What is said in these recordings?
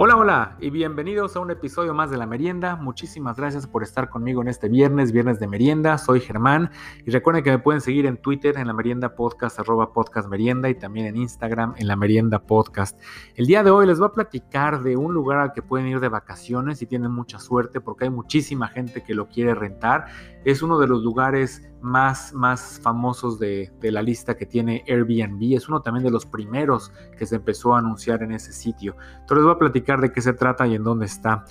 Hola, hola y bienvenidos a un episodio más de La Merienda. Muchísimas gracias por estar conmigo en este viernes, viernes de merienda. Soy Germán y recuerden que me pueden seguir en Twitter en la merienda podcast, arroba podcast merienda y también en Instagram en la merienda podcast. El día de hoy les voy a platicar de un lugar al que pueden ir de vacaciones y tienen mucha suerte porque hay muchísima gente que lo quiere rentar. Es uno de los lugares más, más famosos de, de, la lista que tiene Airbnb. Es uno también de los primeros que se empezó a anunciar en ese sitio. Entonces voy a platicar de qué se trata y en dónde está.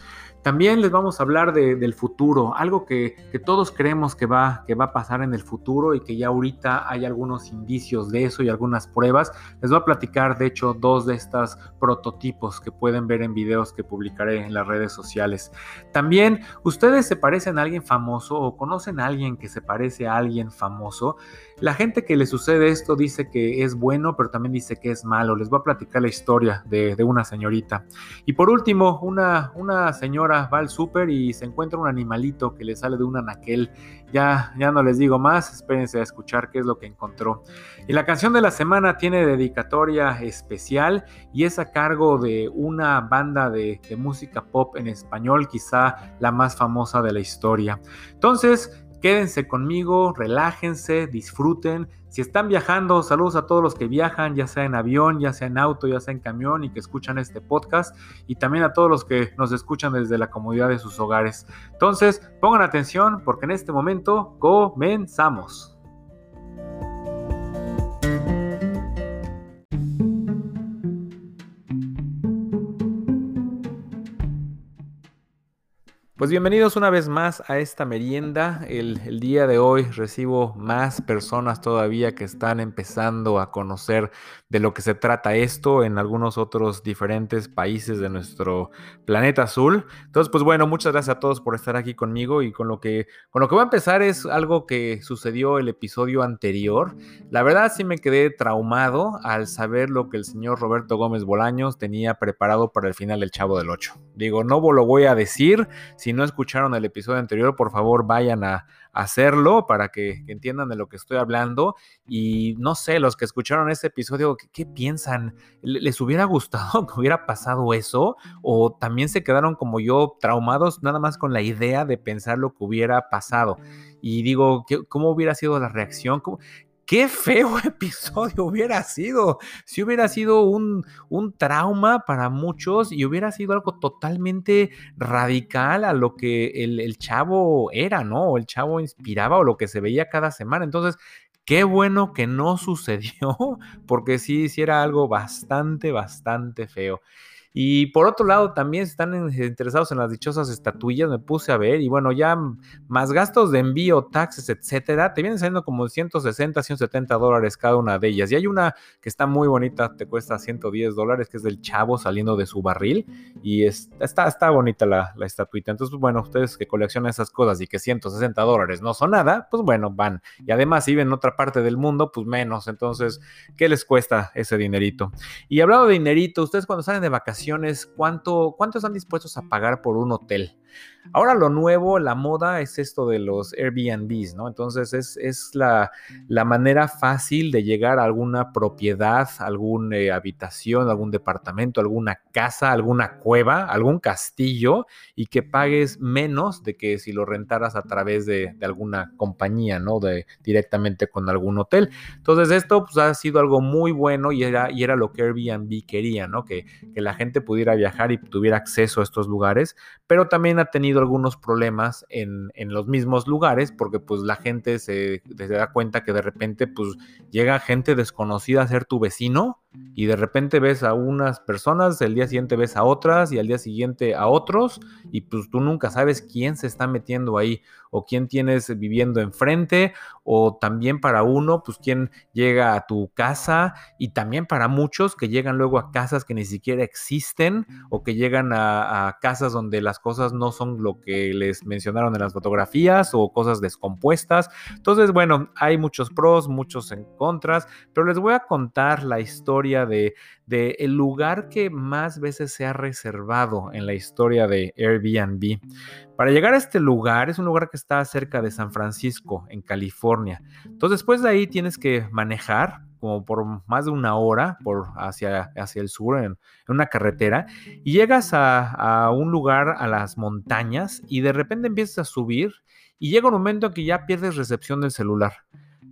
También les vamos a hablar del futuro, algo que, todos creemos que va, que va a pasar en el futuro y que ya ahorita hay algunos indicios de eso y algunas pruebas. Les voy a platicar, de hecho, dos de estos prototipos que pueden ver en videos que publicaré en las redes sociales. También, ¿ustedes se parecen a alguien famoso o conocen a alguien que se parece a alguien famoso? La gente que le sucede esto dice que es bueno, pero también dice que es malo. Les voy a platicar la historia de, una señorita. Y por último, una, una señora va al súper y se encuentra un animalito que le sale de un anaquel. Ya, ya no les digo más, espérense a escuchar qué es lo que encontró. Y la canción de la semana tiene dedicatoria especial y es a cargo de una banda de, de música pop en español, quizá la más famosa de la historia. Entonces, Quédense conmigo, relájense, disfruten. Si están viajando, saludos a todos los que viajan, ya sea en avión, ya sea en auto, ya sea en camión y que escuchan este podcast. Y también a todos los que nos escuchan desde la comodidad de sus hogares. Entonces, pongan atención porque en este momento comenzamos. Pues bienvenidos una vez más a esta merienda. El, día de hoy recibo más personas todavía que están empezando a conocer de lo que se trata esto en algunos otros diferentes países de nuestro planeta azul. Entonces, pues bueno, muchas gracias a todos por estar aquí conmigo y con lo que, con lo que voy a empezar es algo que sucedió el episodio anterior. La verdad sí me quedé traumado al saber lo que el señor Roberto Gómez Bolaños tenía preparado para el final del Chavo del 8. Digo, no lo voy a decir no escucharon el episodio anterior, por favor vayan a, hacerlo para que, entiendan de lo que estoy hablando. Y no sé, los que escucharon ese episodio, ¿qué, piensan? ¿Les hubiera gustado que hubiera pasado eso? ¿O también se quedaron como yo traumados nada más con la idea de pensar lo que hubiera pasado? Y digo, ¿cómo hubiera sido la reacción? Qué feo episodio hubiera sido. Si hubiera sido un, un, trauma para muchos y hubiera sido algo totalmente radical a lo que el, el chavo era, ¿no? O el chavo inspiraba o lo que se veía cada semana. Entonces, Qué bueno que no sucedió, porque sí, sí era algo bastante, bastante feo. Y por otro lado, también están interesados en las dichosas estatuillas, me puse a ver, y bueno, ya más gastos de envío, taxes, etcétera, te vienen saliendo como 160, 170 dólares cada una de ellas. Y hay una que está muy bonita, te cuesta 110 dólares, que es del chavo saliendo de su barril, y está, está bonita la, la estatuita. Entonces, pues, bueno, ustedes que coleccionan esas cosas y que 160 dólares no son nada, pues bueno, van. Y además, si viven en otra parte del mundo, pues menos. Entonces, ¿qué les cuesta ese dinerito? Y hablado de dinerito, ustedes cuando salen de vacaciones, ¿cuánto, ¿cuánto están dispuestos a pagar por un hotel? Ahora lo nuevo, la moda es esto de los Airbnbs, ¿no? Entonces es, la, manera fácil de llegar a alguna propiedad, alguna eh, habitación, algún departamento, alguna casa, alguna cueva, algún castillo y que pagues menos de que si lo rentaras a través de, alguna compañía, ¿no? De, directamente con algún hotel. Entonces esto pues, ha sido algo muy bueno y era, y era lo que Airbnb quería, ¿no? Que, que la gente pudiera viajar y tuviera acceso a estos lugares, pero también ha tenido algunos problemas en, los mismos lugares porque pues la gente se, se, da cuenta que de repente pues llega gente desconocida a ser tu vecino y de repente ves a unas personas, el día siguiente ves a otras y al día siguiente a otros y pues tú nunca sabes quién se está metiendo ahí o quién tienes viviendo enfrente o también para uno pues quién llega a tu casa y también para muchos que llegan luego a casas que ni siquiera existen o que llegan a, a casas donde las cosas no son lo que les mencionaron en las fotografías o cosas descompuestas. Entonces bueno, hay muchos pros, muchos en contras, pero les voy a contar la historia de, el lugar que más veces se ha reservado en la historia de Airbnb. Para llegar a este lugar, es un lugar que está cerca de San Francisco, en California. Entonces, después de ahí tienes que manejar como por más de una hora por hacia, hacia el sur en, una carretera y llegas a, a, un lugar a las montañas y de repente empiezas a subir y llega un momento en que ya pierdes recepción del celular.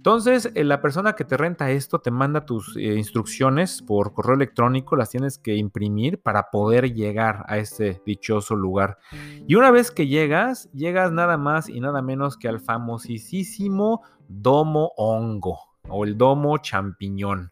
Entonces, eh, la persona que te renta esto te manda tus eh, instrucciones por correo electrónico, las tienes que imprimir para poder llegar a este dichoso lugar. Y una vez que llegas, llegas nada más y nada menos que al famosísimo Domo Hongo o el Domo Champiñón.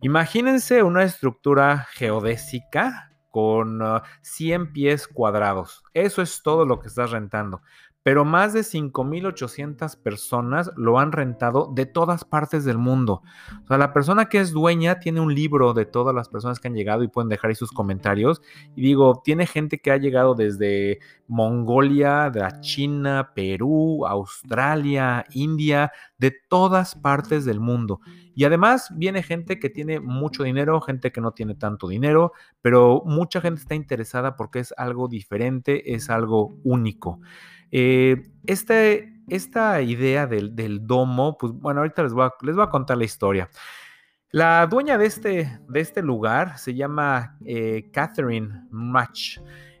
Imagínense una estructura geodésica con 100 ah, pies cuadrados. Eso es todo lo que estás rentando pero más de 5.800 personas lo han rentado de todas partes del mundo. O sea, la persona que es dueña tiene un libro de todas las personas que han llegado y pueden dejar ahí sus comentarios. Y digo, tiene gente que ha llegado desde Mongolia, de China, Perú, Australia, India, de todas partes del mundo. Y además viene gente que tiene mucho dinero, gente que no tiene tanto dinero, pero mucha gente está interesada porque es algo diferente, es algo único. Eh, este, esta idea del, domo, pues bueno, ahorita les voy, a, les a contar la historia. La dueña de este, de este lugar se llama eh, Catherine Match,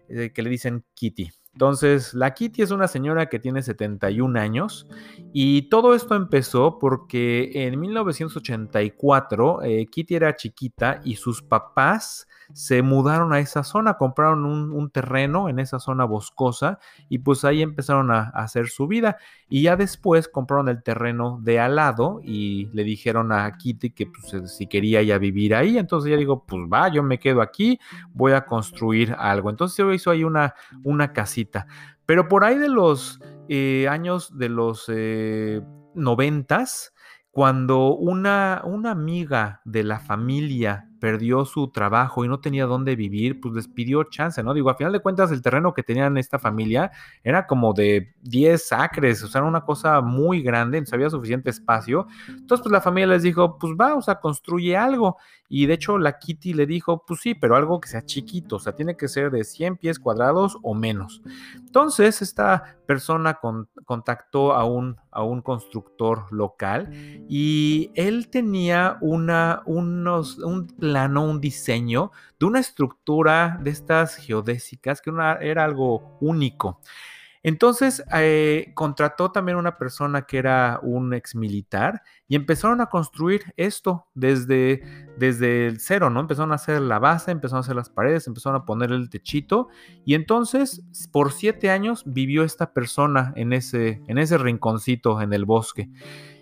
eh, que le dicen Kitty. Entonces, la Kitty es una señora que tiene 71 años y todo esto empezó porque en 1984 Kitty era chiquita y sus papás se mudaron a esa zona, compraron un, terreno en esa zona boscosa y pues ahí empezaron a, hacer su vida. Y ya después compraron el terreno de al lado y le dijeron a Kitty que pues, si quería ya vivir ahí. Entonces ella digo, pues va, yo me quedo aquí, voy a construir algo. Entonces hizo ahí una, una casita. Pero por ahí de los eh, años de los eh, noventas, cuando una, una amiga de la familia perdió su trabajo y no tenía dónde vivir, pues les pidió chance, ¿no? Digo, a final de cuentas, el terreno que tenían esta familia era como de 10 acres, o sea, era una cosa muy grande, entonces había suficiente espacio. Entonces, pues la familia les dijo, pues va, o sea, construye algo. Y de hecho, la Kitty le dijo, pues sí, pero algo que sea chiquito, o sea, tiene que ser de 100 pies cuadrados o menos. Entonces, esta persona contactó a un, a un constructor local y él tenía una, unos, un plano, un diseño de una estructura de estas geodésicas que era algo único. Entonces eh, contrató también una persona que era un ex militar y empezaron a construir esto desde, desde el cero, ¿no? Empezaron a hacer la base, empezaron a hacer las paredes, empezaron a poner el techito y entonces por siete años vivió esta persona en ese, en ese rinconcito en el bosque.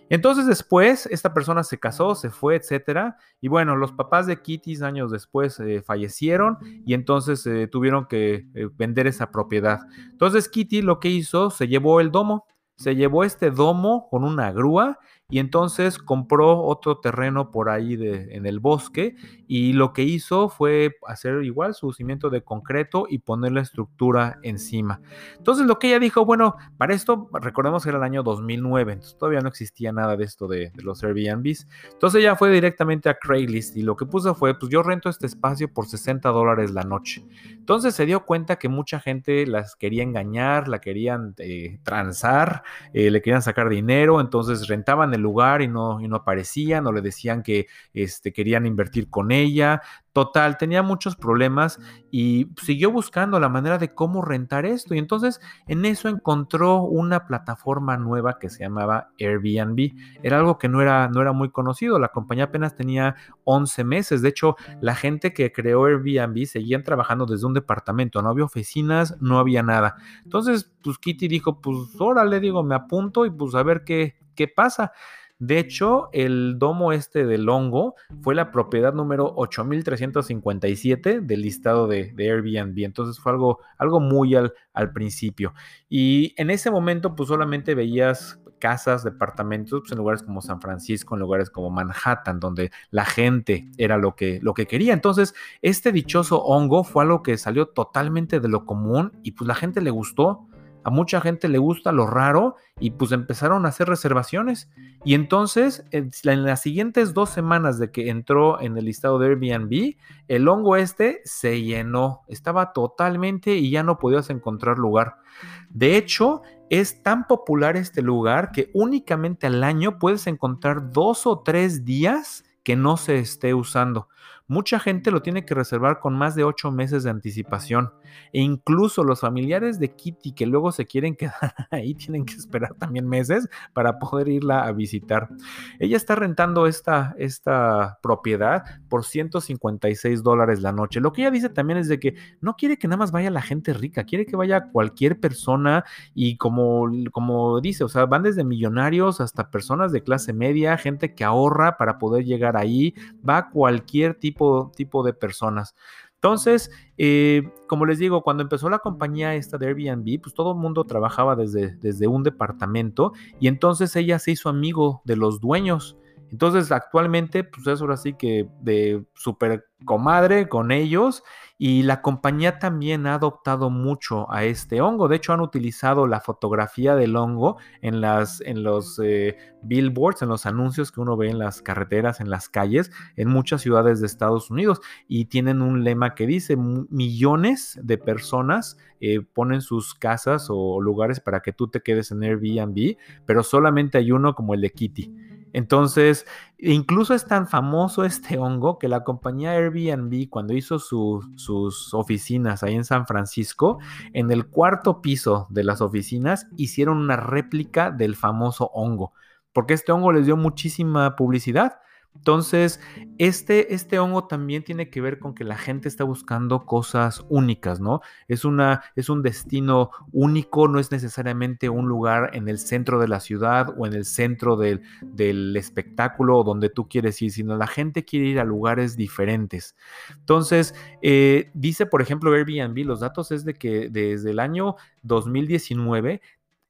Entonces después esta persona se casó, se fue, etcétera. Y bueno, los papás de Kitty años después eh, fallecieron y entonces eh, tuvieron que eh, vender esa propiedad. Entonces Kitty lo que hizo, se llevó el domo, se llevó este domo con una grúa y entonces compró otro terreno por ahí de, en el bosque y lo que hizo fue hacer igual su cimiento de concreto y poner la estructura encima. Entonces lo que ella dijo, bueno, para esto recordemos que era el año 2009, entonces todavía no existía nada de esto de, los Airbnbs. Entonces ella fue directamente a Craigslist y lo que puso fue, pues yo rento este espacio por 60 dólares la noche. Entonces se dio cuenta que mucha gente las quería engañar, la querían eh, transar, eh, le querían sacar dinero, entonces rentaban lugar y no, y no o le decían que este, querían invertir con ella. Total, tenía muchos problemas y siguió buscando la manera de cómo rentar esto. Y entonces en eso encontró una plataforma nueva que se llamaba Airbnb. Era algo que no era, no era muy conocido. La compañía apenas tenía 11 meses. De hecho, la gente que creó Airbnb seguían trabajando desde un departamento. No había oficinas, no había nada. Entonces, pues Kitty dijo, pues órale, digo, me apunto y pues a ver qué, qué pasa. De hecho, el domo este del hongo fue la propiedad número 8357 del listado de, Airbnb. Entonces fue algo, algo muy al, al, principio. Y en ese momento, pues solamente veías casas, departamentos pues, en lugares como San Francisco, en lugares como Manhattan, donde la gente era lo que, lo que quería. Entonces, este dichoso hongo fue algo que salió totalmente de lo común y pues la gente le gustó a mucha gente le gusta lo raro y pues empezaron a hacer reservaciones. Y entonces, en las siguientes dos semanas de que entró en el listado de Airbnb, el hongo este se llenó, estaba totalmente y ya no podías encontrar lugar. De hecho, es tan popular este lugar que únicamente al año puedes encontrar dos o tres días que no se esté usando. Mucha gente lo tiene que reservar con más de ocho meses de anticipación e incluso los familiares de Kitty que luego se quieren quedar ahí tienen que esperar también meses para poder irla a visitar. Ella está rentando esta, esta propiedad por 156 dólares la noche. Lo que ella dice también es de que no quiere que nada más vaya la gente rica, quiere que vaya cualquier persona y como, como dice, o sea, van desde millonarios hasta personas de clase media, gente que ahorra para poder llegar ahí, va cualquier tipo, tipo de personas. Entonces, eh, como les digo, cuando empezó la compañía esta de Airbnb, pues todo el mundo trabajaba desde, desde un departamento y entonces ella se hizo amigo de los dueños. Entonces, actualmente, pues es ahora sí que de super comadre con ellos y la compañía también ha adoptado mucho a este hongo. De hecho, han utilizado la fotografía del hongo en, las, en los eh, billboards, en los anuncios que uno ve en las carreteras, en las calles, en muchas ciudades de Estados Unidos. Y tienen un lema que dice, millones de personas eh, ponen sus casas o lugares para que tú te quedes en Airbnb, pero solamente hay uno como el de Kitty. Entonces, incluso es tan famoso este hongo que la compañía Airbnb, cuando hizo sus oficinas ahí en San Francisco, en el cuarto piso de las oficinas hicieron una réplica del famoso hongo, porque este hongo les dio muchísima publicidad. Entonces, este, este hongo también tiene que ver con que la gente está buscando cosas únicas, ¿no? Es, una, es un destino único, no es necesariamente un lugar en el centro de la ciudad o en el centro del, del espectáculo donde tú quieres ir, sino la gente quiere ir a lugares diferentes. Entonces, eh, dice, por ejemplo, Airbnb, los datos es de que desde el año 2019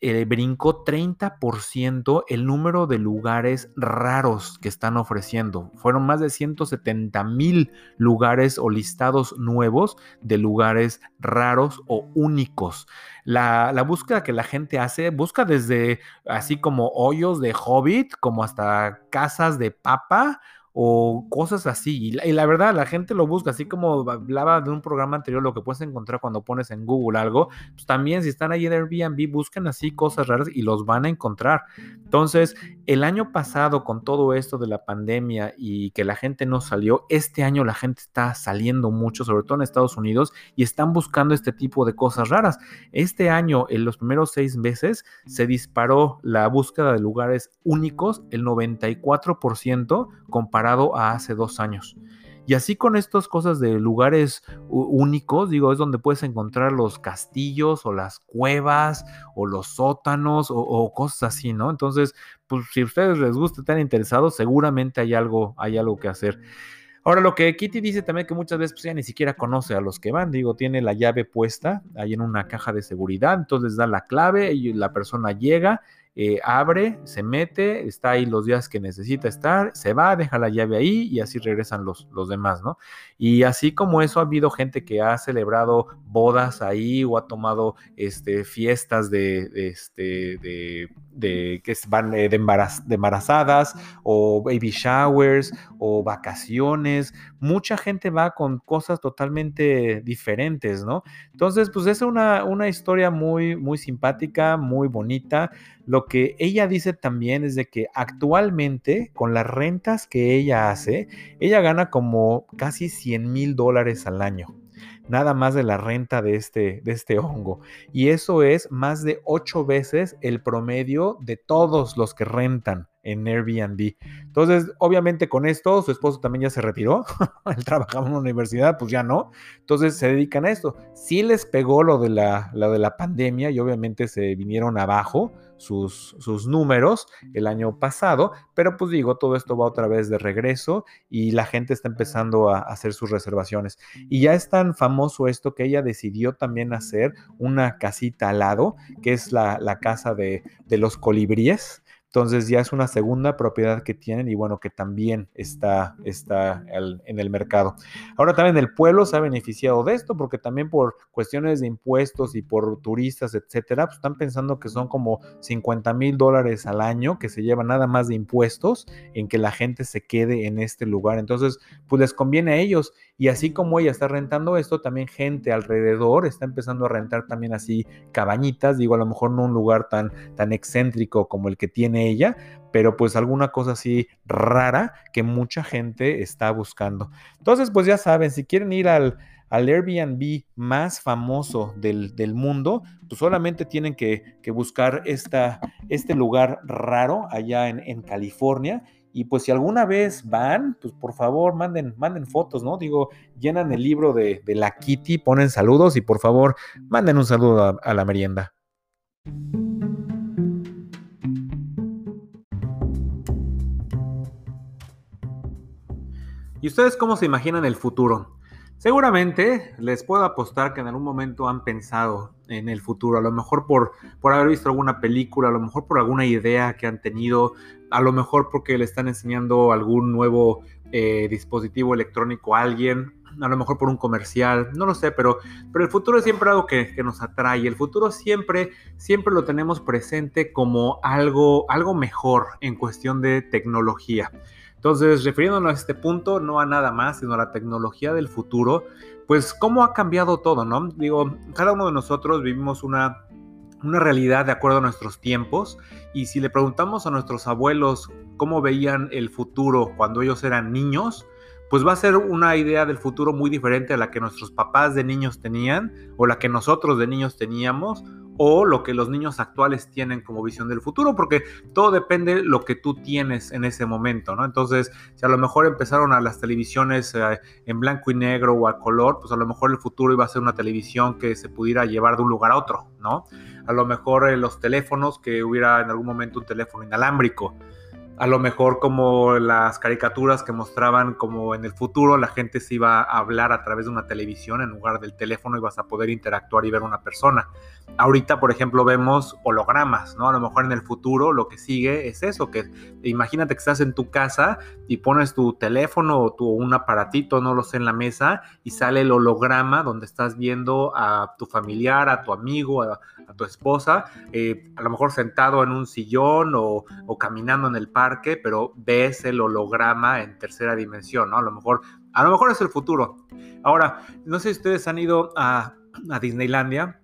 eh, brincó 30% el número de lugares raros que están ofreciendo. Fueron más de 170 mil lugares o listados nuevos de lugares raros o únicos. La, la, búsqueda que la gente hace, busca desde así como hoyos de hobbit, como hasta casas de papa o cosas así. Y la, verdad, la gente lo busca, así como hablaba de un programa anterior, lo que puedes encontrar cuando pones en Google algo, pues también si están ahí en Airbnb, buscan así cosas raras y los van a encontrar. Entonces, el año pasado, con todo esto de la pandemia y que la gente no salió, este año la gente está saliendo mucho, sobre todo en Estados Unidos, y están buscando este tipo de cosas raras. Este año, en los primeros seis meses, se disparó la búsqueda de lugares únicos, el 94% comparado a hace dos años. Y así con estas cosas de lugares únicos, digo, es donde puedes encontrar los castillos o las cuevas o los sótanos o, cosas así, ¿no? Entonces, pues si a ustedes les gusta estar interesados, seguramente hay algo, hay algo que hacer. Ahora, lo que Kitty dice también que muchas veces pues, ya ni siquiera conoce a los que van, digo, tiene la llave puesta ahí en una caja de seguridad, entonces da la clave y la persona llega eh, abre, se mete, está ahí los días que necesita estar, se va, deja la llave ahí y así regresan los, los demás, ¿no? Y así como eso ha habido gente que ha celebrado bodas ahí o ha tomado este, fiestas de, este, de, de, que van eh, de, de embarazadas o baby showers o vacaciones. Mucha gente va con cosas totalmente diferentes, ¿no? Entonces, pues es una, una historia muy, muy simpática, muy bonita. Lo que ella dice también es de que actualmente con las rentas que ella hace, ella gana como casi 100 mil dólares al año nada más de la renta de este, de este hongo. Y eso es más de ocho veces el promedio de todos los que rentan en Airbnb. Entonces, obviamente con esto, su esposo también ya se retiró. Él trabajaba en una universidad, pues ya no. Entonces se dedican a esto. Sí les pegó lo de la, lo de la pandemia y obviamente se vinieron abajo sus, sus números el año pasado, pero pues digo, todo esto va otra vez de regreso y la gente está empezando a hacer sus reservaciones. Y ya es tan famoso esto que ella decidió también hacer una casita al lado, que es la, la casa de, de los colibríes. Entonces ya es una segunda propiedad que tienen y bueno, que también está, está en el mercado. Ahora también el pueblo se ha beneficiado de esto porque también por cuestiones de impuestos y por turistas, etcétera, pues están pensando que son como 50 mil dólares al año que se llevan nada más de impuestos en que la gente se quede en este lugar. Entonces, pues les conviene a ellos y así como ella está rentando esto, también gente alrededor está empezando a rentar también así cabañitas, digo, a lo mejor no un lugar tan, tan excéntrico como el que tiene ella, pero pues alguna cosa así rara que mucha gente está buscando. Entonces, pues ya saben, si quieren ir al, al Airbnb más famoso del, mundo, pues solamente tienen que, buscar esta, este lugar raro allá en, en California y pues si alguna vez van, pues por favor manden, manden fotos, ¿no? Digo, llenan el libro de, la Kitty, ponen saludos y por favor manden un saludo a, la merienda. ¿Y ustedes cómo se imaginan el futuro? Seguramente les puedo apostar que en algún momento han pensado en el futuro, a lo mejor por, por haber visto alguna película, a lo mejor por alguna idea que han tenido, a lo mejor porque le están enseñando algún nuevo eh, dispositivo electrónico a alguien, a lo mejor por un comercial, no lo sé, pero, pero el futuro es siempre algo que, nos atrae. El futuro siempre, siempre lo tenemos presente como algo, algo mejor en cuestión de tecnología. Entonces, refiriéndonos a este punto, no a nada más, sino a la tecnología del futuro, pues cómo ha cambiado todo, ¿no? Digo, cada uno de nosotros vivimos una, una realidad de acuerdo a nuestros tiempos y si le preguntamos a nuestros abuelos cómo veían el futuro cuando ellos eran niños, pues va a ser una idea del futuro muy diferente a la que nuestros papás de niños tenían o la que nosotros de niños teníamos o lo que los niños actuales tienen como visión del futuro, porque todo depende de lo que tú tienes en ese momento, ¿no? Entonces, si a lo mejor empezaron a las televisiones eh, en blanco y negro o a color, pues a lo mejor el futuro iba a ser una televisión que se pudiera llevar de un lugar a otro, ¿no? A lo mejor eh, los teléfonos, que hubiera en algún momento un teléfono inalámbrico a lo mejor como las caricaturas que mostraban como en el futuro la gente se iba a hablar a través de una televisión en lugar del teléfono y vas a poder interactuar y ver a una persona. Ahorita, por ejemplo, vemos hologramas, ¿no? A lo mejor en el futuro lo que sigue es eso, que imagínate que estás en tu casa y pones tu teléfono o tu, un aparatito, no lo sé, en la mesa y sale el holograma donde estás viendo a tu familiar, a tu amigo, a, tu esposa, eh, a lo mejor sentado en un sillón o, o caminando en el parque pero ves el holograma en tercera dimensión, ¿no? A lo mejor, a lo mejor es el futuro. Ahora, no sé si ustedes han ido a, a Disneylandia.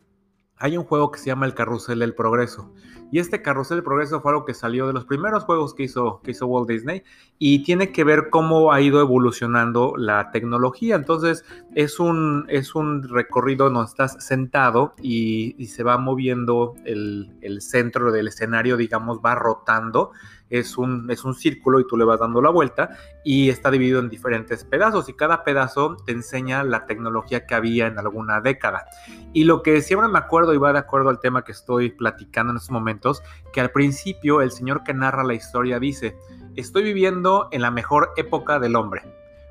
Hay un juego que se llama el Carrusel del Progreso. Y este Carrusel del Progreso fue algo que salió de los primeros juegos que hizo, que hizo Walt Disney y tiene que ver cómo ha ido evolucionando la tecnología. Entonces es un, es un recorrido donde estás sentado y, y se va moviendo el, el, centro del escenario, digamos, va rotando es un, es un círculo y tú le vas dando la vuelta y está dividido en diferentes pedazos y cada pedazo te enseña la tecnología que había en alguna década. Y lo que siempre me acuerdo y va de acuerdo al tema que estoy platicando en estos momentos, que al principio el señor que narra la historia dice, estoy viviendo en la mejor época del hombre.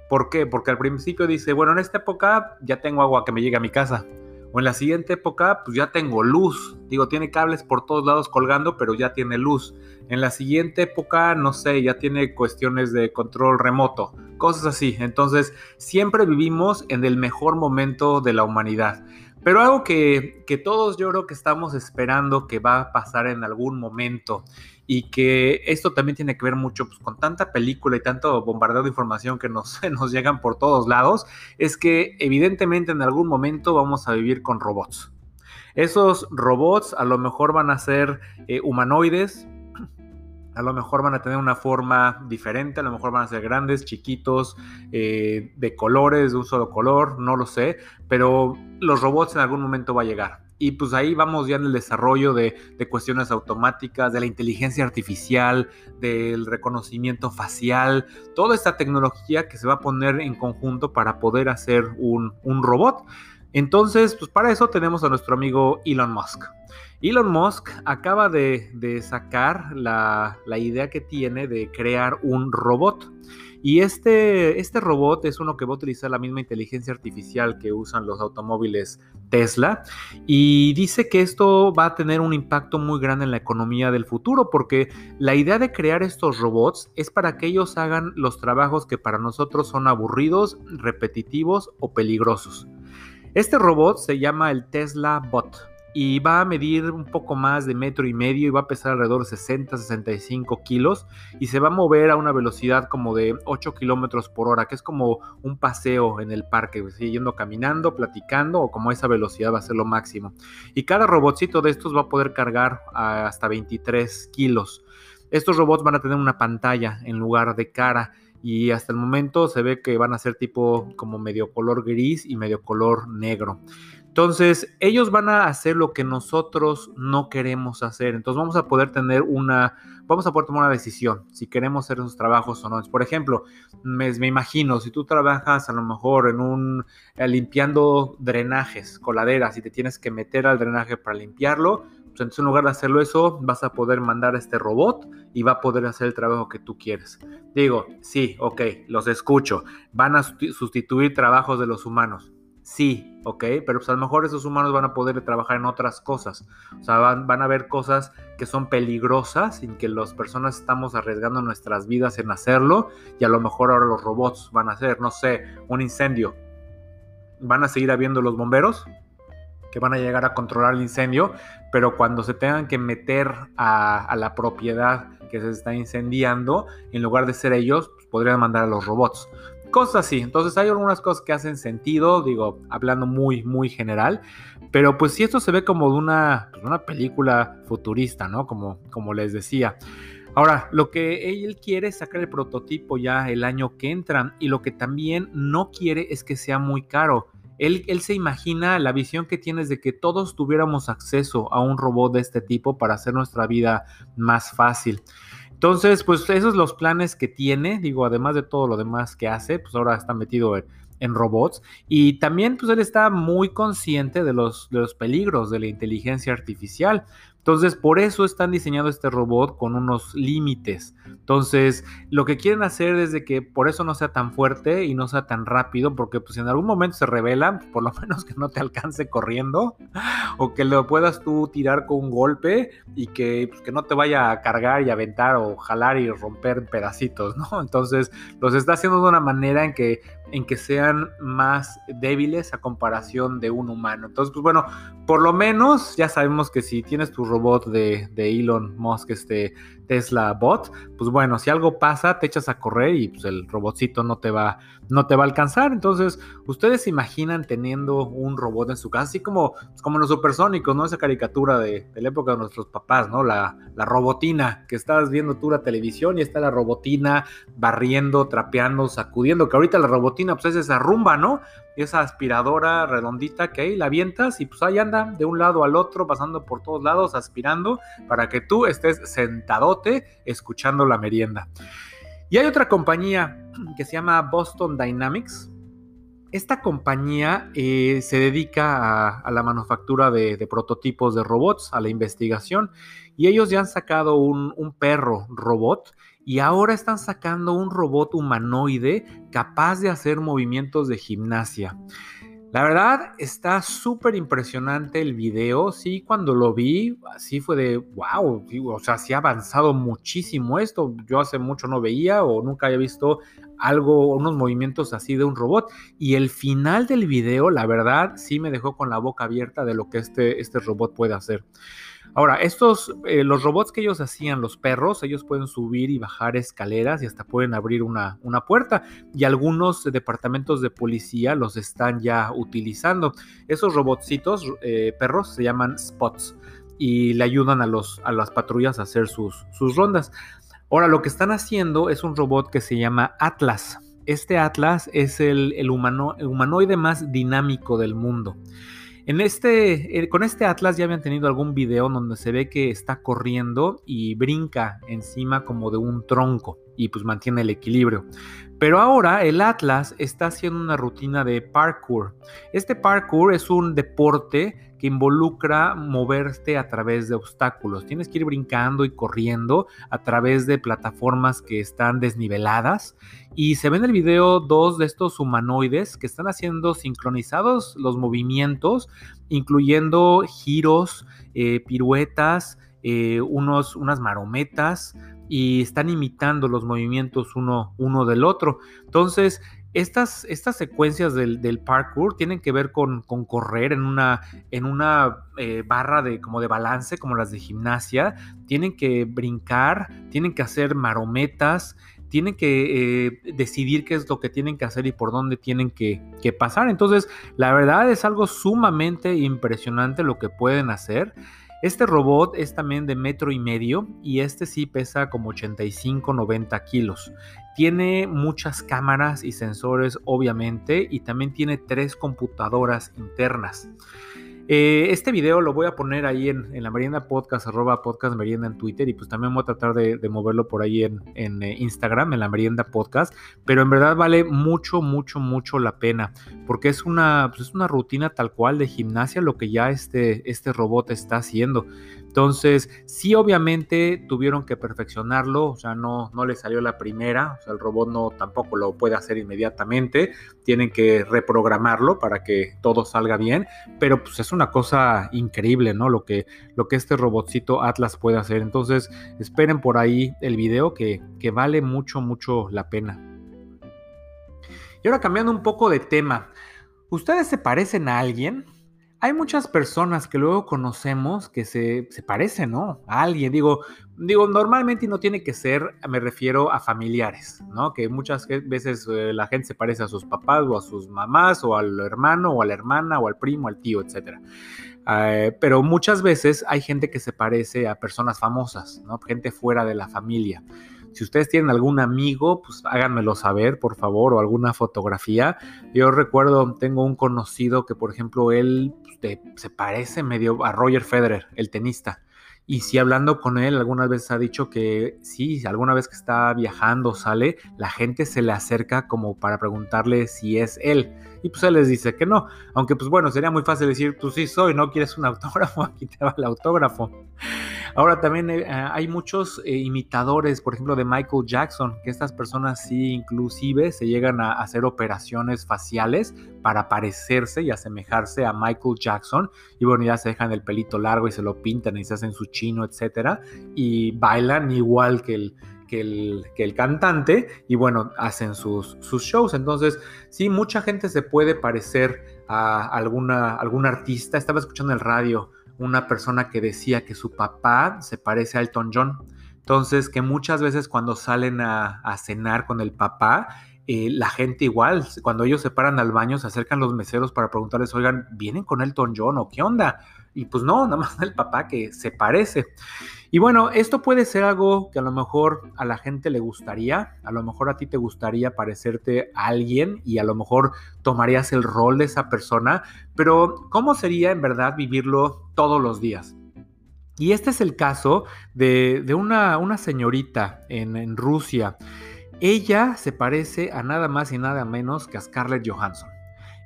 ¿Por qué? Porque al principio dice, bueno, en esta época ya tengo agua que me llegue a mi casa. O en la siguiente época, pues ya tengo luz. Digo, tiene cables por todos lados colgando, pero ya tiene luz. En la siguiente época, no sé, ya tiene cuestiones de control remoto, cosas así. Entonces, siempre vivimos en el mejor momento de la humanidad. Pero algo que, que todos yo creo que estamos esperando que va a pasar en algún momento y que esto también tiene que ver mucho pues, con tanta película y tanto bombardeo de información que nos, llegan por todos lados, es que evidentemente en algún momento vamos a vivir con robots. Esos robots a lo mejor van a ser eh, humanoides, a lo mejor van a tener una forma diferente, a lo mejor van a ser grandes, chiquitos, eh, de colores, de un solo color, no lo sé, pero los robots en algún momento va a llegar. Y pues ahí vamos ya en el desarrollo de, cuestiones automáticas, de la inteligencia artificial, del reconocimiento facial, toda esta tecnología que se va a poner en conjunto para poder hacer un, robot. Entonces, pues para eso tenemos a nuestro amigo Elon Musk. Elon Musk acaba de, sacar la, la, idea que tiene de crear un robot. Y este, este robot es uno que va a utilizar la misma inteligencia artificial que usan los automóviles Tesla. Y dice que esto va a tener un impacto muy grande en la economía del futuro, porque la idea de crear estos robots es para que ellos hagan los trabajos que para nosotros son aburridos, repetitivos o peligrosos. Este robot se llama el Tesla Bot y va a medir un poco más de metro y medio y va a pesar alrededor de 60-65 kilos y se va a mover a una velocidad como de 8 kilómetros por hora, que es como un paseo en el parque, yendo caminando, platicando o como esa velocidad va a ser lo máximo. Y cada robotcito de estos va a poder cargar hasta 23 kilos. estos robots van a tener una pantalla en lugar de cara y hasta el momento se ve que van a ser tipo como medio color gris y medio color negro. Entonces, ellos van a hacer lo que nosotros no queremos hacer. Entonces, vamos a poder tener una, vamos a poder tomar una decisión si queremos hacer esos trabajos o no. Por ejemplo, me, imagino, si tú trabajas a lo mejor en un, eh, limpiando drenajes, coladeras, y te tienes que meter al drenaje para limpiarlo, pues entonces en lugar de hacerlo eso, vas a poder mandar a este robot y va a poder hacer el trabajo que tú quieres. Digo, sí, ok, los escucho. Van a sustituir trabajos de los humanos Sí, ok, pero pues a lo mejor esos humanos van a poder trabajar en otras cosas. O sea, van, a haber cosas que son peligrosas sin que las personas estamos arriesgando nuestras vidas en hacerlo y a lo mejor ahora los robots van a hacer, no sé, un incendio. Van a seguir habiendo los bomberos que van a llegar a controlar el incendio, pero cuando se tengan que meter a, a la propiedad que se está incendiando, en lugar de ser ellos, pues podrían mandar a los robots. Cosas así. Entonces hay algunas cosas que hacen sentido, digo, hablando muy, muy general. Pero pues si esto se ve como de una, pues, una película futurista, ¿no? Como, como les decía. Ahora, lo que él quiere es sacar el prototipo ya el año que entra y lo que también no quiere es que sea muy caro. Él, él, se imagina la visión que tienes de que todos tuviéramos acceso a un robot de este tipo para hacer nuestra vida más fácil. Entonces, pues esos son los planes que tiene, digo, además de todo lo demás que hace, pues ahora está metido en, robots y también pues él está muy consciente de los, de los peligros de la inteligencia artificial. Entonces, por eso están diseñando este robot con unos límites. Entonces, lo que quieren hacer es que por eso no sea tan fuerte y no sea tan rápido, porque pues en algún momento se revela, por lo menos que no te alcance corriendo o que lo puedas tú tirar con un golpe y que, pues, que no te vaya a cargar y aventar o jalar y romper pedacitos, ¿no? Entonces, los está haciendo de una manera en que en que sean más débiles a comparación de un humano. Entonces, pues bueno, por lo menos ya sabemos que si tienes tu robot de, de Elon Musk, este Tesla Bot, pues bueno, si algo pasa, te echas a correr y pues el robotcito no te va, no te va a alcanzar. Entonces, ustedes se imaginan teniendo un robot en su casa, así como, como los supersónicos, ¿no? Esa caricatura de, la época de nuestros papás, ¿no? La, la robotina, que estás viendo tú la televisión y está la robotina barriendo, trapeando, sacudiendo, que ahorita la robotina pues es esa rumba, ¿no? esa aspiradora redondita que ahí la avientas y pues ahí anda de un lado al otro, pasando por todos lados, aspirando para que tú estés sentadote escuchando la merienda. Y hay otra compañía que se llama Boston Dynamics. Esta compañía eh, se dedica a, la manufactura de, prototipos de robots, a la investigación, y ellos ya han sacado un, un perro robot y ahora están sacando un robot humanoide capaz de hacer movimientos de gimnasia. La verdad está súper impresionante el video, sí, cuando lo vi, así fue de, wow, o sea, sí ha avanzado muchísimo esto, yo hace mucho no veía o nunca había visto algo, unos movimientos así de un robot. Y el final del video, la verdad, sí me dejó con la boca abierta de lo que este, este robot puede hacer. Ahora, estos, eh, los robots que ellos hacían, los perros, ellos pueden subir y bajar escaleras y hasta pueden abrir una, una puerta. Y algunos departamentos de policía los están ya utilizando. Esos robotcitos, eh, perros, se llaman spots y le ayudan a, los, a las patrullas a hacer sus, sus rondas. Ahora, lo que están haciendo es un robot que se llama Atlas. Este Atlas es el, el humanoide más dinámico del mundo. En este, eh, con este Atlas ya habían tenido algún video donde se ve que está corriendo y brinca encima como de un tronco y pues mantiene el equilibrio. Pero ahora el Atlas está haciendo una rutina de parkour. Este parkour es un deporte que involucra moverte a través de obstáculos. Tienes que ir brincando y corriendo a través de plataformas que están desniveladas. Y se ve en el video dos de estos humanoides que están haciendo sincronizados los movimientos, incluyendo giros, eh, piruetas, eh, unos, unas marometas y están imitando los movimientos uno, uno del otro. Entonces, estas, estas secuencias del, parkour tienen que ver con, con correr en una, en una eh, barra de, como de balance, como las de gimnasia. Tienen que brincar, tienen que hacer marometas, tienen que eh, decidir qué es lo que tienen que hacer y por dónde tienen que, que pasar. Entonces, la verdad es algo sumamente impresionante lo que pueden hacer. Este robot es también de metro y medio y este sí pesa como 85-90 kilos. Tiene muchas cámaras y sensores obviamente y también tiene tres computadoras internas. Eh, este video lo voy a poner ahí en, la merienda podcast, arroba podcast merienda en Twitter y pues también voy a tratar de, moverlo por ahí en, eh, Instagram, en la merienda podcast, pero en verdad vale mucho, mucho, mucho la pena porque es una, pues es una rutina tal cual de gimnasia lo que ya este, este robot está haciendo. Entonces, sí, obviamente tuvieron que perfeccionarlo, o sea, no, no le salió la primera, o sea, el robot no tampoco lo puede hacer inmediatamente, tienen que reprogramarlo para que todo salga bien, pero pues es una cosa increíble, ¿no? Lo que, lo que este robotcito Atlas puede hacer. Entonces, esperen por ahí el video que, que vale mucho, mucho la pena. Y ahora cambiando un poco de tema, ¿ustedes se parecen a alguien? Hay muchas personas que luego conocemos que se, parecen, ¿no? A alguien. Digo, digo, normalmente no tiene que ser, me refiero a familiares, ¿no? Que muchas veces eh, la gente se parece a sus papás o a sus mamás o al hermano o a la hermana o al primo, al tío, etc. Eh, pero muchas veces hay gente que se parece a personas famosas, ¿no? Gente fuera de la familia. Si ustedes tienen algún amigo, pues háganmelo saber, por favor, o alguna fotografía. Yo recuerdo, tengo un conocido que, por ejemplo, él se parece medio a Roger Federer, el tenista. Y si hablando con él, algunas veces ha dicho que sí, alguna vez que está viajando, sale, la gente se le acerca como para preguntarle si es él. Y pues él les dice que no. Aunque pues bueno, sería muy fácil decir, tú sí soy, ¿no quieres un autógrafo? Aquí te va el autógrafo. Ahora también eh, hay muchos eh, imitadores, por ejemplo, de Michael Jackson, que estas personas sí inclusive se llegan a hacer operaciones faciales para parecerse y asemejarse a Michael Jackson. Y bueno, ya se dejan el pelito largo y se lo pintan y se hacen su chino, etcétera. Y bailan igual que el, que el, que el, cantante y bueno, hacen sus, shows. Entonces, sí, mucha gente se puede parecer a alguna, algún artista. Estaba escuchando el radio una persona que decía que su papá se parece a Elton John. Entonces, que muchas veces cuando salen a, cenar con el papá, eh, la gente igual, cuando ellos se paran al baño, se acercan los meseros para preguntarles, oigan, ¿vienen con Elton John o qué onda? Y pues no, nada más el papá que se parece. Y bueno, esto puede ser algo que a lo mejor a la gente le gustaría, a lo mejor a ti te gustaría parecerte a alguien y a lo mejor tomarías el rol de esa persona, pero ¿cómo sería en verdad vivirlo todos los días? Y este es el caso de, una, una, señorita en, en Rusia. Ella se parece a nada más y nada menos que a Scarlett Johansson.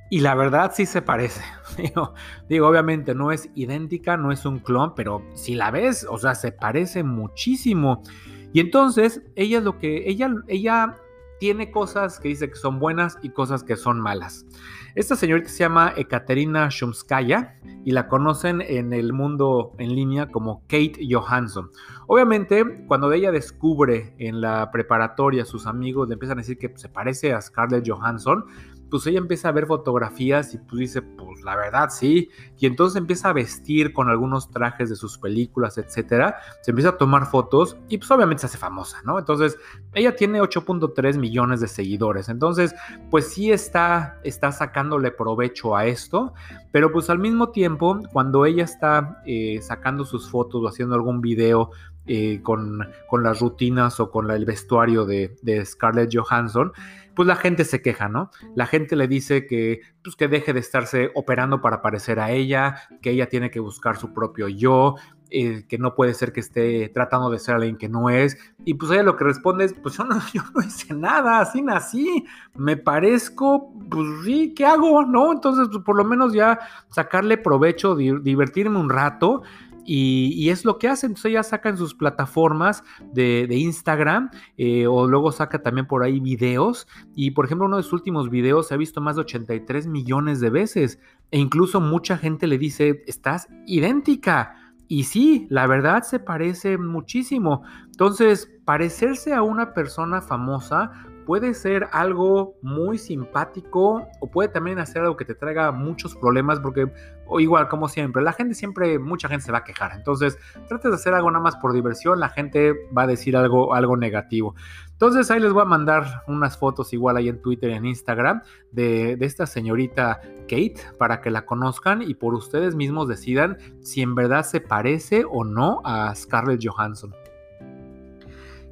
Y la verdad sí se parece. Digo, obviamente no es idéntica, no es un clon, pero si la ves, o sea, se parece muchísimo. Y entonces, ella es lo que, ella, ella tiene cosas que dice que son buenas y cosas que son malas. Esta señorita se llama Ekaterina Shumskaya y la conocen en el mundo en línea como Kate Johansson. Obviamente, cuando ella descubre en la preparatoria sus amigos le empiezan a decir que se parece a Scarlett Johansson, pues ella empieza a ver fotografías y pues dice, pues la verdad sí, y entonces empieza a vestir con algunos trajes de sus películas, etcétera, se empieza a tomar fotos y pues obviamente se hace famosa, ¿no? Entonces, ella tiene 8.3 millones de seguidores, entonces, pues sí está, está sacándole provecho a esto, pero pues al mismo tiempo, cuando ella está eh, sacando sus fotos o haciendo algún video eh, con, con, las rutinas o con el vestuario de, Scarlett Johansson, pues la gente se queja, ¿no? La gente le dice que, pues, que deje de estarse operando para parecer a ella, que ella tiene que buscar su propio yo, eh, que no puede ser que esté tratando de ser alguien que no es. Y pues ella lo que responde es, pues yo no, yo no hice nada, así nací, me parezco, pues sí, ¿qué hago? ¿No? Entonces, pues, por lo menos ya sacarle provecho, divertirme un rato y, es lo que hacen. Entonces ella saca en sus plataformas de, Instagram eh, o luego saca también por ahí videos. Y por ejemplo, uno de sus últimos videos se ha visto más de 83 millones de veces. E incluso mucha gente le dice, estás idéntica. Y sí, la verdad se parece muchísimo. Entonces, parecerse a una persona famosa puede ser algo muy simpático o puede también hacer algo que te traiga muchos problemas porque igual como siempre, la gente siempre, mucha gente se va a quejar. Entonces, trates de hacer algo nada más por diversión, la gente va a decir algo, algo negativo. Entonces ahí les voy a mandar unas fotos igual ahí en Twitter y en Instagram de, de, esta señorita Kate para que la conozcan y por ustedes mismos decidan si en verdad se parece o no a Scarlett Johansson.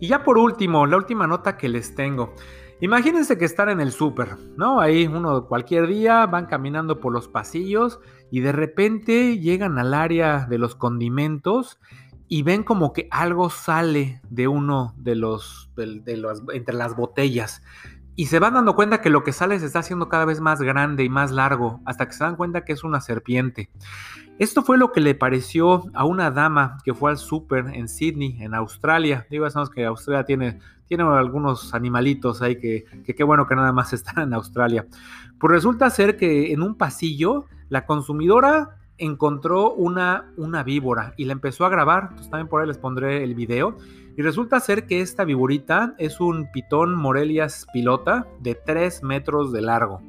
Y ya por último, la última nota que les tengo. Imagínense que están en el súper, ¿no? Ahí uno cualquier día van caminando por los pasillos y de repente llegan al área de los condimentos y ven como que algo sale de uno de los, de, los entre las botellas. Y se van dando cuenta que lo que sale se está haciendo cada vez más grande y más largo, hasta que se dan cuenta que es una serpiente. Esto fue lo que le pareció a una dama que fue al súper en Sydney, en Australia. Digo, sabemos que Australia tiene, tiene algunos animalitos ahí que, qué bueno que nada más están en Australia. Pues resulta ser que en un pasillo la consumidora encontró una, una víbora y la empezó a grabar. Entonces también por ahí les pondré el video. Y resulta ser que esta víborita es un pitón Morelias pilota de 3 metros de largo.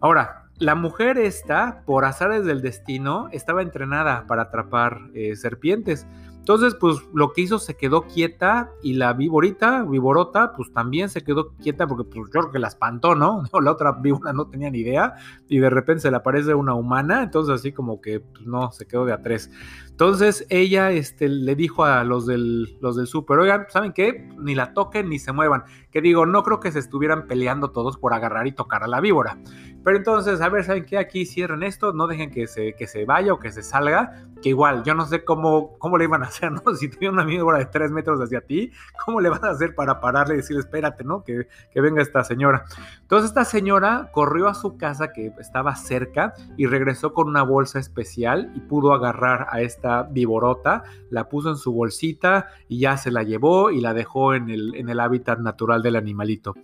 Ahora, la mujer esta, por azares del destino, estaba entrenada para atrapar eh, serpientes. Entonces, pues lo que hizo se quedó quieta y la víborita, víborota, pues también se quedó quieta porque pues, yo creo que la espantó, ¿no? La otra víbora no tenía ni idea y de repente se le aparece una humana, entonces así como que pues, no, se quedó de a tres. Entonces ella este, le dijo a los del, los del súper, oigan, ¿saben qué? Ni la toquen ni se muevan. Que digo, no creo que se estuvieran peleando todos por agarrar y tocar a la víbora. Pero entonces, a ver, ¿saben qué? Aquí cierren esto, no dejen que se, que se vaya o que se salga. Que igual, yo no sé cómo, cómo le iban a hacer, ¿no? Si tuviera una víbora de tres metros hacia ti, ¿cómo le van a hacer para pararle y decirle, espérate, ¿no? Que, que venga esta señora. Entonces esta señora corrió a su casa que estaba cerca y regresó con una bolsa especial y pudo agarrar a esta viborota, la puso en su bolsita y ya se la llevó y la dejó en el, en el hábitat natural del animalito.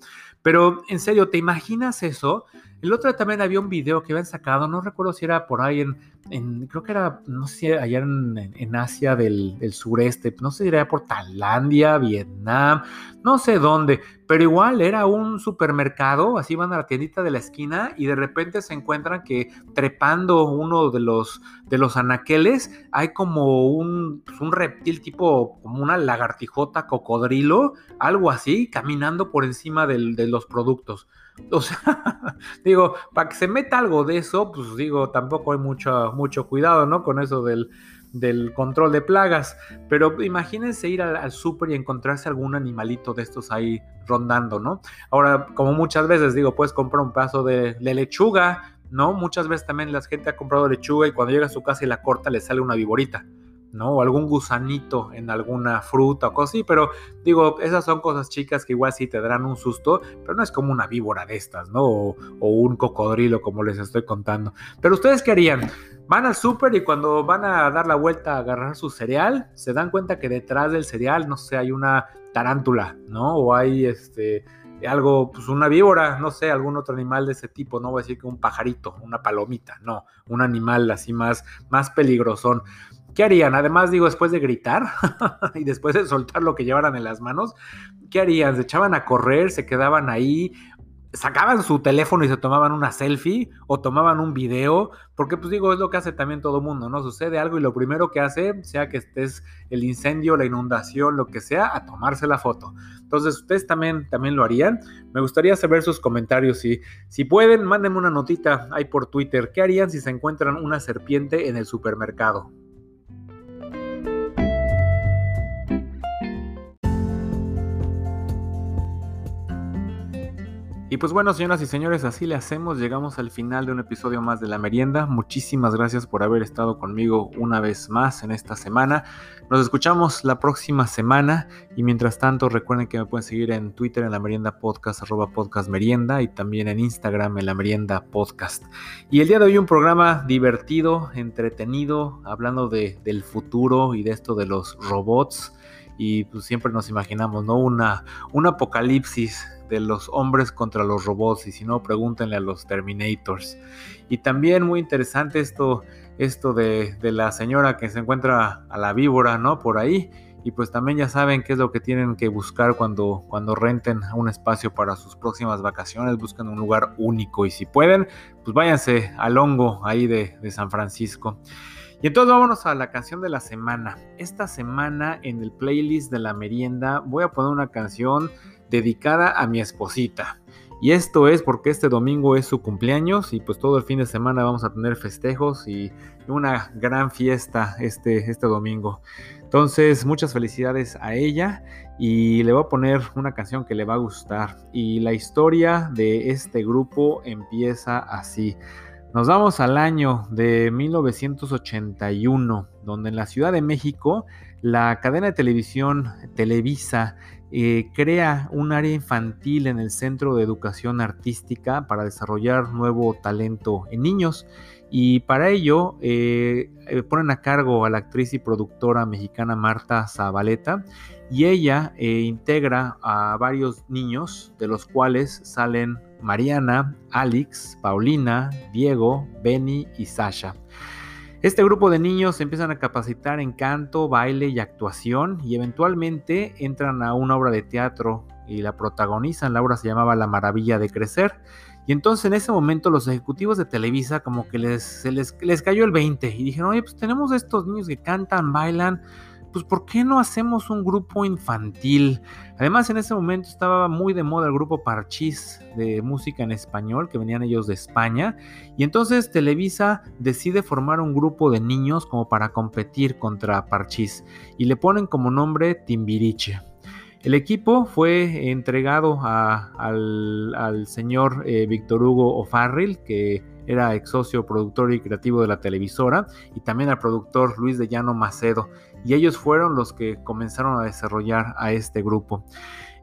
Pero en serio, ¿te imaginas eso? El otro también había un video que habían sacado, no recuerdo si era por ahí en, creo que era, no sé, allá en, Asia del, sureste, no sé si era por Tailandia, Vietnam, no sé dónde, pero igual era un supermercado, así van a la tiendita de la esquina y de repente se encuentran que trepando uno de los, de los anaqueles hay como un, pues, un reptil tipo, como una lagartijota, cocodrilo, algo así, caminando por encima de los productos. O sea, digo, para que se meta algo de eso, pues digo, tampoco hay mucho, mucho cuidado, ¿no? Con eso del, del control de plagas. Pero imagínense ir al, súper y encontrarse algún animalito de estos ahí rondando, ¿no? Ahora, como muchas veces digo, puedes comprar un pedazo de, de lechuga, ¿no? Muchas veces también la gente ha comprado lechuga y cuando llega a su casa y la corta le sale una viborita. ¿No? O algún gusanito en alguna fruta o así, pero digo, esas son cosas chicas que igual sí te darán un susto, pero no es como una víbora de estas, ¿no? O, un cocodrilo como les estoy contando. Pero ustedes qué harían? Van al súper y cuando van a dar la vuelta a agarrar su cereal, se dan cuenta que detrás del cereal, no sé, hay una tarántula, ¿no? O hay este algo, pues una víbora, no sé, algún otro animal de ese tipo, no voy a decir que un pajarito, una palomita, no, un animal así más, más peligrosón. ¿Qué harían? Además, digo, después de gritar y después de soltar lo que llevaran en las manos, ¿qué harían? ¿Se echaban a correr? ¿Se quedaban ahí? ¿Sacaban su teléfono y se tomaban una selfie? ¿O tomaban un video? Porque, pues digo, es lo que hace también todo mundo, ¿no? Sucede algo y lo primero que hace, sea que estés el incendio, la inundación, lo que sea, a tomarse la foto. Entonces, ¿ustedes también, también lo harían? Me gustaría saber sus comentarios. Si, si pueden, mándenme una notita ahí por Twitter. ¿Qué harían si se encuentran una serpiente en el supermercado? Y pues bueno, señoras y señores, así le hacemos. Llegamos al final de un episodio más de La Merienda. Muchísimas gracias por haber estado conmigo una vez más en esta semana. Nos escuchamos la próxima semana. Y mientras tanto, recuerden que me pueden seguir en Twitter en La Merienda Podcast, arroba podcast merienda, y también en Instagram en La Merienda Podcast. Y el día de hoy un programa divertido, entretenido, hablando de, del futuro y de esto de los robots. Y pues siempre nos imaginamos, ¿no? Una, un apocalipsis de los hombres contra los robots y si no pregúntenle a los Terminators. Y también muy interesante esto, esto de, de la señora que se encuentra a la víbora, ¿no? Por ahí y pues también ya saben qué es lo que tienen que buscar cuando, cuando renten un espacio para sus próximas vacaciones, buscan un lugar único y si pueden, pues váyanse al hongo ahí de, de San Francisco. Y entonces vámonos a la canción de la semana. Esta semana en el playlist de la merienda voy a poner una canción dedicada a mi esposita. Y esto es porque este domingo es su cumpleaños y pues todo el fin de semana vamos a tener festejos y una gran fiesta este, este domingo. Entonces, muchas felicidades a ella y le voy a poner una canción que le va a gustar. Y la historia de este grupo empieza así. Nos vamos al año de 1981, donde en la Ciudad de México la cadena de televisión Televisa eh, crea un área infantil en el Centro de Educación Artística para desarrollar nuevo talento en niños. Y para ello eh, eh, ponen a cargo a la actriz y productora mexicana Marta Zabaleta y ella integra a varios niños, de los cuales salen Mariana, Alex, Paulina, Diego, Benny y Sasha. Este grupo de niños se empiezan a capacitar en canto, baile y actuación y eventualmente entran a una obra de teatro y la protagonizan. La obra se llamaba La Maravilla de Crecer. Y entonces en ese momento los ejecutivos de Televisa como que les, se les, les cayó el 20 y dijeron, oye, pues tenemos estos niños que cantan, bailan, pues ¿por qué no hacemos un grupo infantil? Además en ese momento estaba muy de moda el grupo Parchís de música en español, que venían ellos de España, y entonces Televisa decide formar un grupo de niños como para competir contra Parchís, y le ponen como nombre Timbiriche. El equipo fue entregado al, señor eh, Víctor Hugo O'Farrill, que era ex socio productor y creativo de la televisora, y también al productor Luis de Llano Macedo y ellos fueron los que comenzaron a desarrollar a este grupo.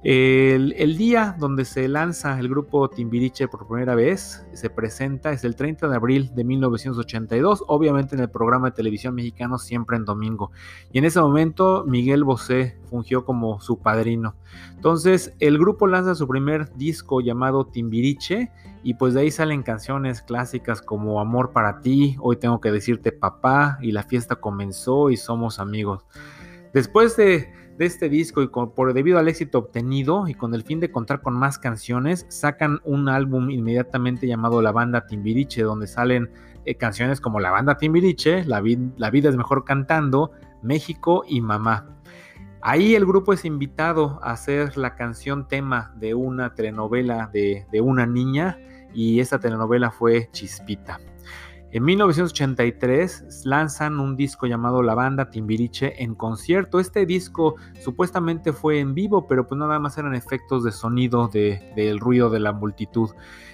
El, día donde se lanza el grupo Timbiriche por primera vez, se presenta, es el 30 de abril de 1982, obviamente en el programa de televisión mexicano siempre en domingo. Y en ese momento Miguel Bosé fungió como su padrino. Entonces el grupo lanza su primer disco llamado Timbiriche y pues de ahí salen canciones clásicas como Amor para ti, Hoy tengo que decirte papá y La fiesta comenzó y Somos amigos. Después de de este disco y por, debido al éxito obtenido y con el fin de contar con más canciones, sacan un álbum inmediatamente llamado La Banda Timbiriche, donde salen eh, canciones como La Banda Timbiriche, La, Vida es Mejor Cantando, México y Mamá. Ahí el grupo es invitado a hacer la canción tema de una telenovela de una niña y esa telenovela fue Chispita. En 1983 lanzan un disco llamado La Banda Timbiriche en concierto. Este disco supuestamente fue en vivo, pero pues nada más eran efectos de sonido del ruido de la multitud.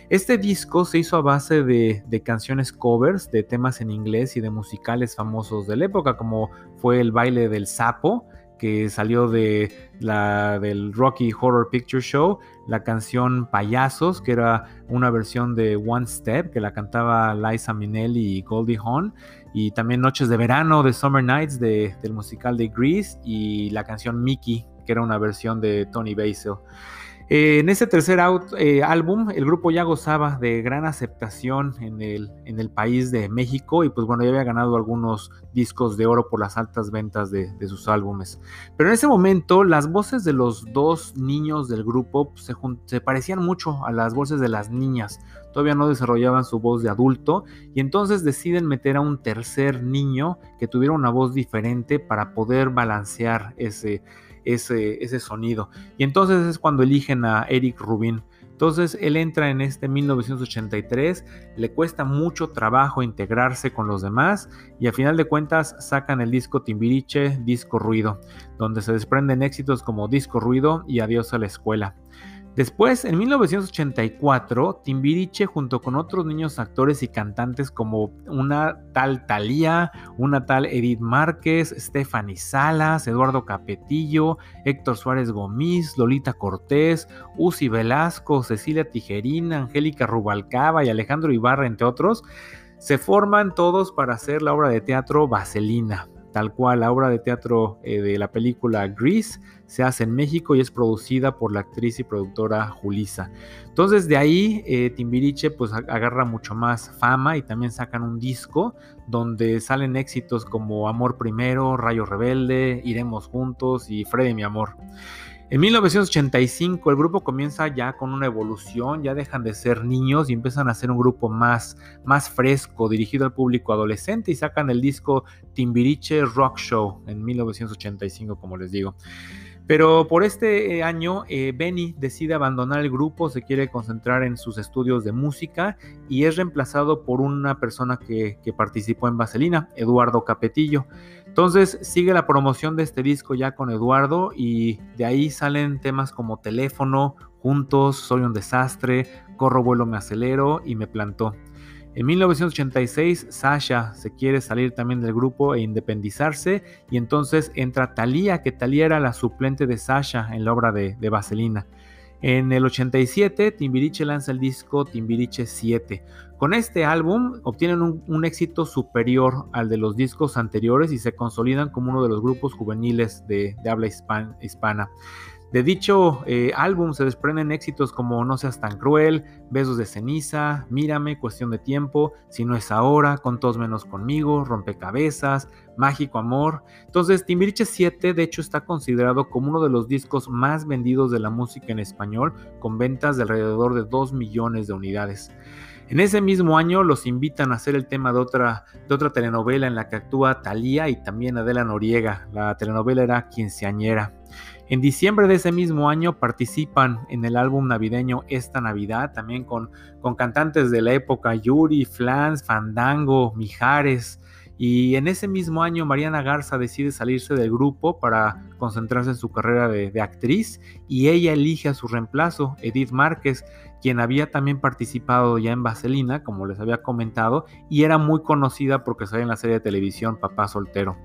Este disco se hizo a base de, canciones covers de temas en inglés y de musicales famosos de la época, como fue el baile del sapo, que salió de la, del Rocky Horror Picture Show, la canción Payasos, que era una versión de One Step, que la cantaba Liza Minnelli y Goldie Hawn, y también Noches de Verano de Summer Nights de, del musical de Grease, y la canción Mickey, que era una versión de Tony Basil. Eh, en ese tercer eh, álbum, el grupo ya gozaba de gran aceptación en el, país de México y pues bueno, ya había ganado algunos discos de oro por las altas ventas de, sus álbumes. Pero en ese momento, las voces de los dos niños del grupo pues, se, se parecían mucho a las voces de las niñas. Todavía no desarrollaban su voz de adulto y entonces deciden meter a un tercer niño que tuviera una voz diferente para poder balancear ese ese, sonido. Y entonces es cuando eligen a Eric Rubin. Entonces él entra en este 1983, le cuesta mucho trabajo integrarse con los demás y a final de cuentas sacan el disco Timbiriche, Disco Ruido, donde se desprenden éxitos como Disco Ruido y Adiós a la escuela. Después, en 1984, Timbiriche junto con otros niños actores y cantantes como una tal Thalía, una tal Edith Márquez, Stephanie Salas, Eduardo Capetillo, Héctor Suárez Gomis, Lolita Cortés, Uzi Velasco, Cecilia Tijerina, Angélica Rubalcaba y Alejandro Ibarra, entre otros, se forman todos para hacer la obra de teatro Vaselina. tal cual la obra de teatro eh, de la película Grease se hace en México y es producida por la actriz y productora Julisa. Entonces de ahí eh, Timbiriche pues agarra mucho más fama y también sacan un disco donde salen éxitos como Amor Primero, Rayo Rebelde, Iremos Juntos y Freddy mi amor. En 1985 el grupo comienza ya con una evolución, ya dejan de ser niños y empiezan a ser un grupo más, más fresco, dirigido al público adolescente y sacan el disco Timbiriche Rock Show en 1985, como les digo. Pero por este eh, año, eh, Benny decide abandonar el grupo, se quiere concentrar en sus estudios de música y es reemplazado por una persona que, participó en Vaselina, Eduardo Capetillo. Entonces sigue la promoción de este disco ya con Eduardo y de ahí salen temas como Teléfono, Juntos, Soy un desastre, Corro, vuelo, me acelero y me plantó. En 1986 Sasha se quiere salir también del grupo e independizarse y entonces entra Thalía, que Thalía era la suplente de Sasha en la obra de, de Vaselina. En el 87, Timbiriche lanza el disco Timbiriche 7. Con este álbum obtienen un, éxito superior al de los discos anteriores y se consolidan como uno de los grupos juveniles de, habla hispana. De dicho eh, álbum se desprenden éxitos como No seas tan cruel, Besos de ceniza, Mírame, Cuestión de tiempo, Si no es ahora, Con todos menos conmigo, Rompecabezas, Mágico Amor. Entonces, Timbiriche 7 de hecho está considerado como uno de los discos más vendidos de la música en español, con ventas de alrededor de 2 millones de unidades. En ese mismo año los invitan a hacer el tema de otra, de otra telenovela en la que actúa Thalía y también Adela Noriega. La telenovela era Quinceañera. En diciembre de ese mismo año participan en el álbum navideño Esta Navidad, también con, con cantantes de la época, Yuri, Flans, Fandango, Mijares. Y en ese mismo año Mariana Garza decide salirse del grupo para concentrarse en su carrera de, actriz y ella elige a su reemplazo, Edith Márquez, quien había también participado ya en Vaselina, como les había comentado, y era muy conocida porque salía en la serie de televisión Papá Soltero.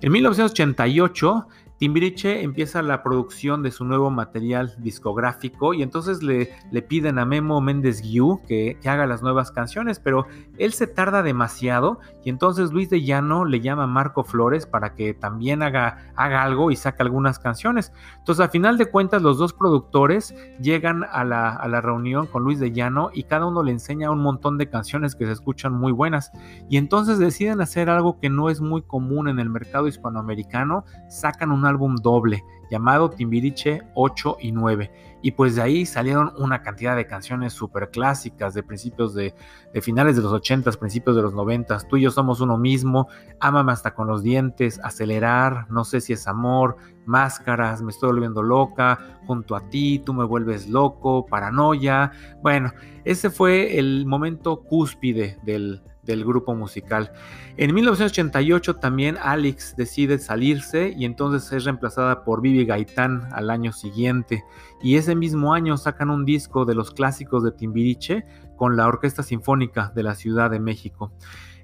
En 1988 Timbiriche empieza la producción de su nuevo material discográfico y entonces le, le piden a Memo Méndez Guiú que, haga las nuevas canciones, pero él se tarda demasiado y entonces Luis de Llano le llama a Marco Flores para que también haga, haga algo y saque algunas canciones. Entonces, a final de cuentas, los dos productores llegan a la, a la reunión con Luis de Llano y cada uno le enseña un montón de canciones que se escuchan muy buenas. Y entonces deciden hacer algo que no es muy común en el mercado hispanoamericano, sacan un álbum doble llamado Timbiriche 8 y 9. Y pues de ahí salieron una cantidad de canciones súper clásicas de principios de, finales de los 80, principios de los 90. Tú y yo somos uno mismo, Ámame hasta con los dientes, Acelerar, No sé si es amor, Máscaras, Me estoy volviendo loca, Junto a ti, Tú me vuelves loco, Paranoia. Bueno, ese fue el momento cúspide del, del grupo musical. En 1988 también Alex decide salirse y entonces es reemplazada por Vivi Gaitán al año siguiente. Y ese mismo año sacan un disco de los clásicos de Timbiriche con la Orquesta Sinfónica de la Ciudad de México.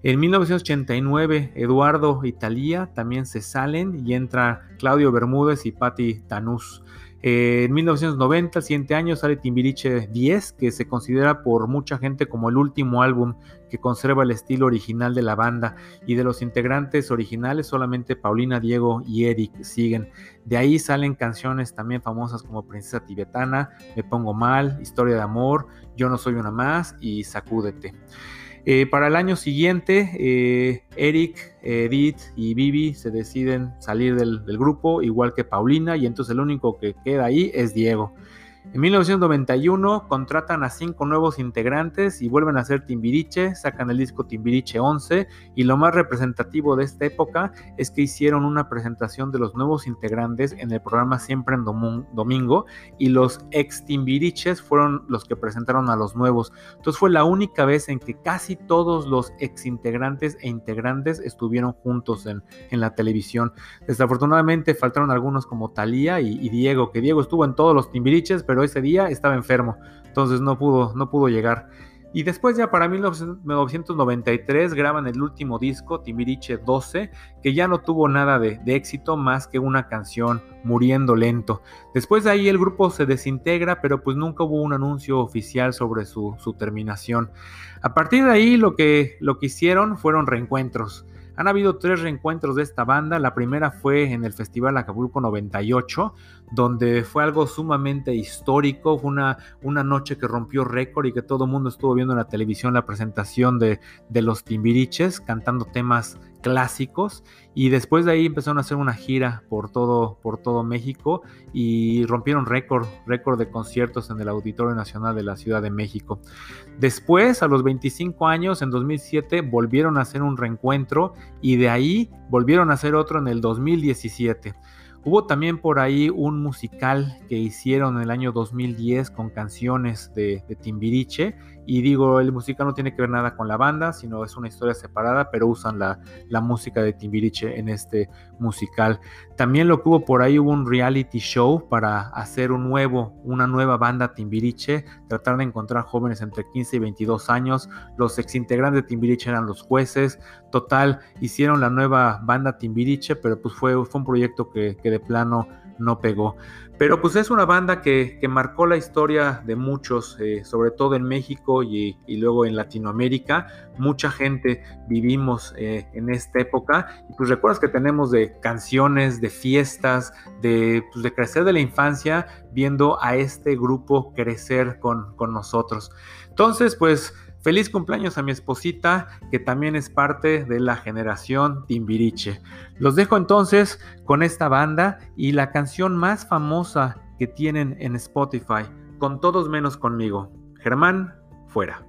En 1989, Eduardo y Talía también se salen y entra Claudio Bermúdez y Patti Tanús. En 1990, el siguiente año, sale Timbiriche 10, que se considera por mucha gente como el último álbum que conserva el estilo original de la banda. Y de los integrantes originales, solamente Paulina, Diego y Eric siguen. De ahí salen canciones también famosas como Princesa Tibetana, Me Pongo Mal, Historia de Amor, Yo No Soy Una Más y Sacúdete. Eh, para el año siguiente, eh, Eric, Edith y Vivi se deciden salir del, del, grupo, igual que Paulina, y entonces el único que queda ahí es Diego. En 1991 contratan a cinco nuevos integrantes y vuelven a hacer Timbiriche, sacan el disco Timbiriche 11 y lo más representativo de esta época es que hicieron una presentación de los nuevos integrantes en el programa Siempre en Domingo y los ex Timbiriches fueron los que presentaron a los nuevos. Entonces fue la única vez en que casi todos los ex integrantes e integrantes estuvieron juntos en, la televisión. Desafortunadamente faltaron algunos como Talía y, Diego, que Diego estuvo en todos los Timbiriches, ese día estaba enfermo, entonces no pudo, no pudo llegar. Y después ya para 1993 graban el último disco, Timbiriche 12, que ya no tuvo nada de, éxito más que una canción, Muriendo Lento. Después de ahí el grupo se desintegra, pero pues nunca hubo un anuncio oficial sobre su, su terminación. A partir de ahí lo que, lo que hicieron fueron reencuentros. Han habido tres reencuentros de esta banda. La primera fue en el Festival Acapulco 98, donde fue algo sumamente histórico. Fue una, una noche que rompió récord y que todo el mundo estuvo viendo en la televisión la presentación de, de los Timbiriches cantando temas clásicos y después de ahí empezaron a hacer una gira por todo, por todo México y rompieron récord, récord de conciertos en el Auditorio Nacional de la Ciudad de México. Después, a los 25 años, en 2007, volvieron a hacer un reencuentro y de ahí volvieron a hacer otro en el 2017. Hubo también por ahí un musical que hicieron en el año 2010 con canciones de, de, Timbiriche. Y digo, el musical no tiene que ver nada con la banda, sino es una historia separada, pero usan la, la música de Timbiriche en este musical. También lo que hubo por ahí hubo un reality show para hacer un nuevo, una nueva banda Timbiriche, tratar de encontrar jóvenes entre 15 y 22 años. Los exintegrantes de Timbiriche eran los jueces. Total, hicieron la nueva banda Timbiriche, pero pues fue, fue un proyecto que, que de plano no pegó. Pero pues es una banda que, que marcó la historia de muchos, eh, sobre todo en México y, y, luego en Latinoamérica. Mucha gente vivimos eh, en esta época y pues recuerdas que tenemos de canciones, de fiestas, de, pues, de crecer de la infancia viendo a este grupo crecer con, con nosotros. Entonces pues Feliz cumpleaños a mi esposita, que también es parte de la generación Timbiriche. Los dejo entonces con esta banda y la canción más famosa que tienen en Spotify, con todos menos conmigo. Germán, fuera.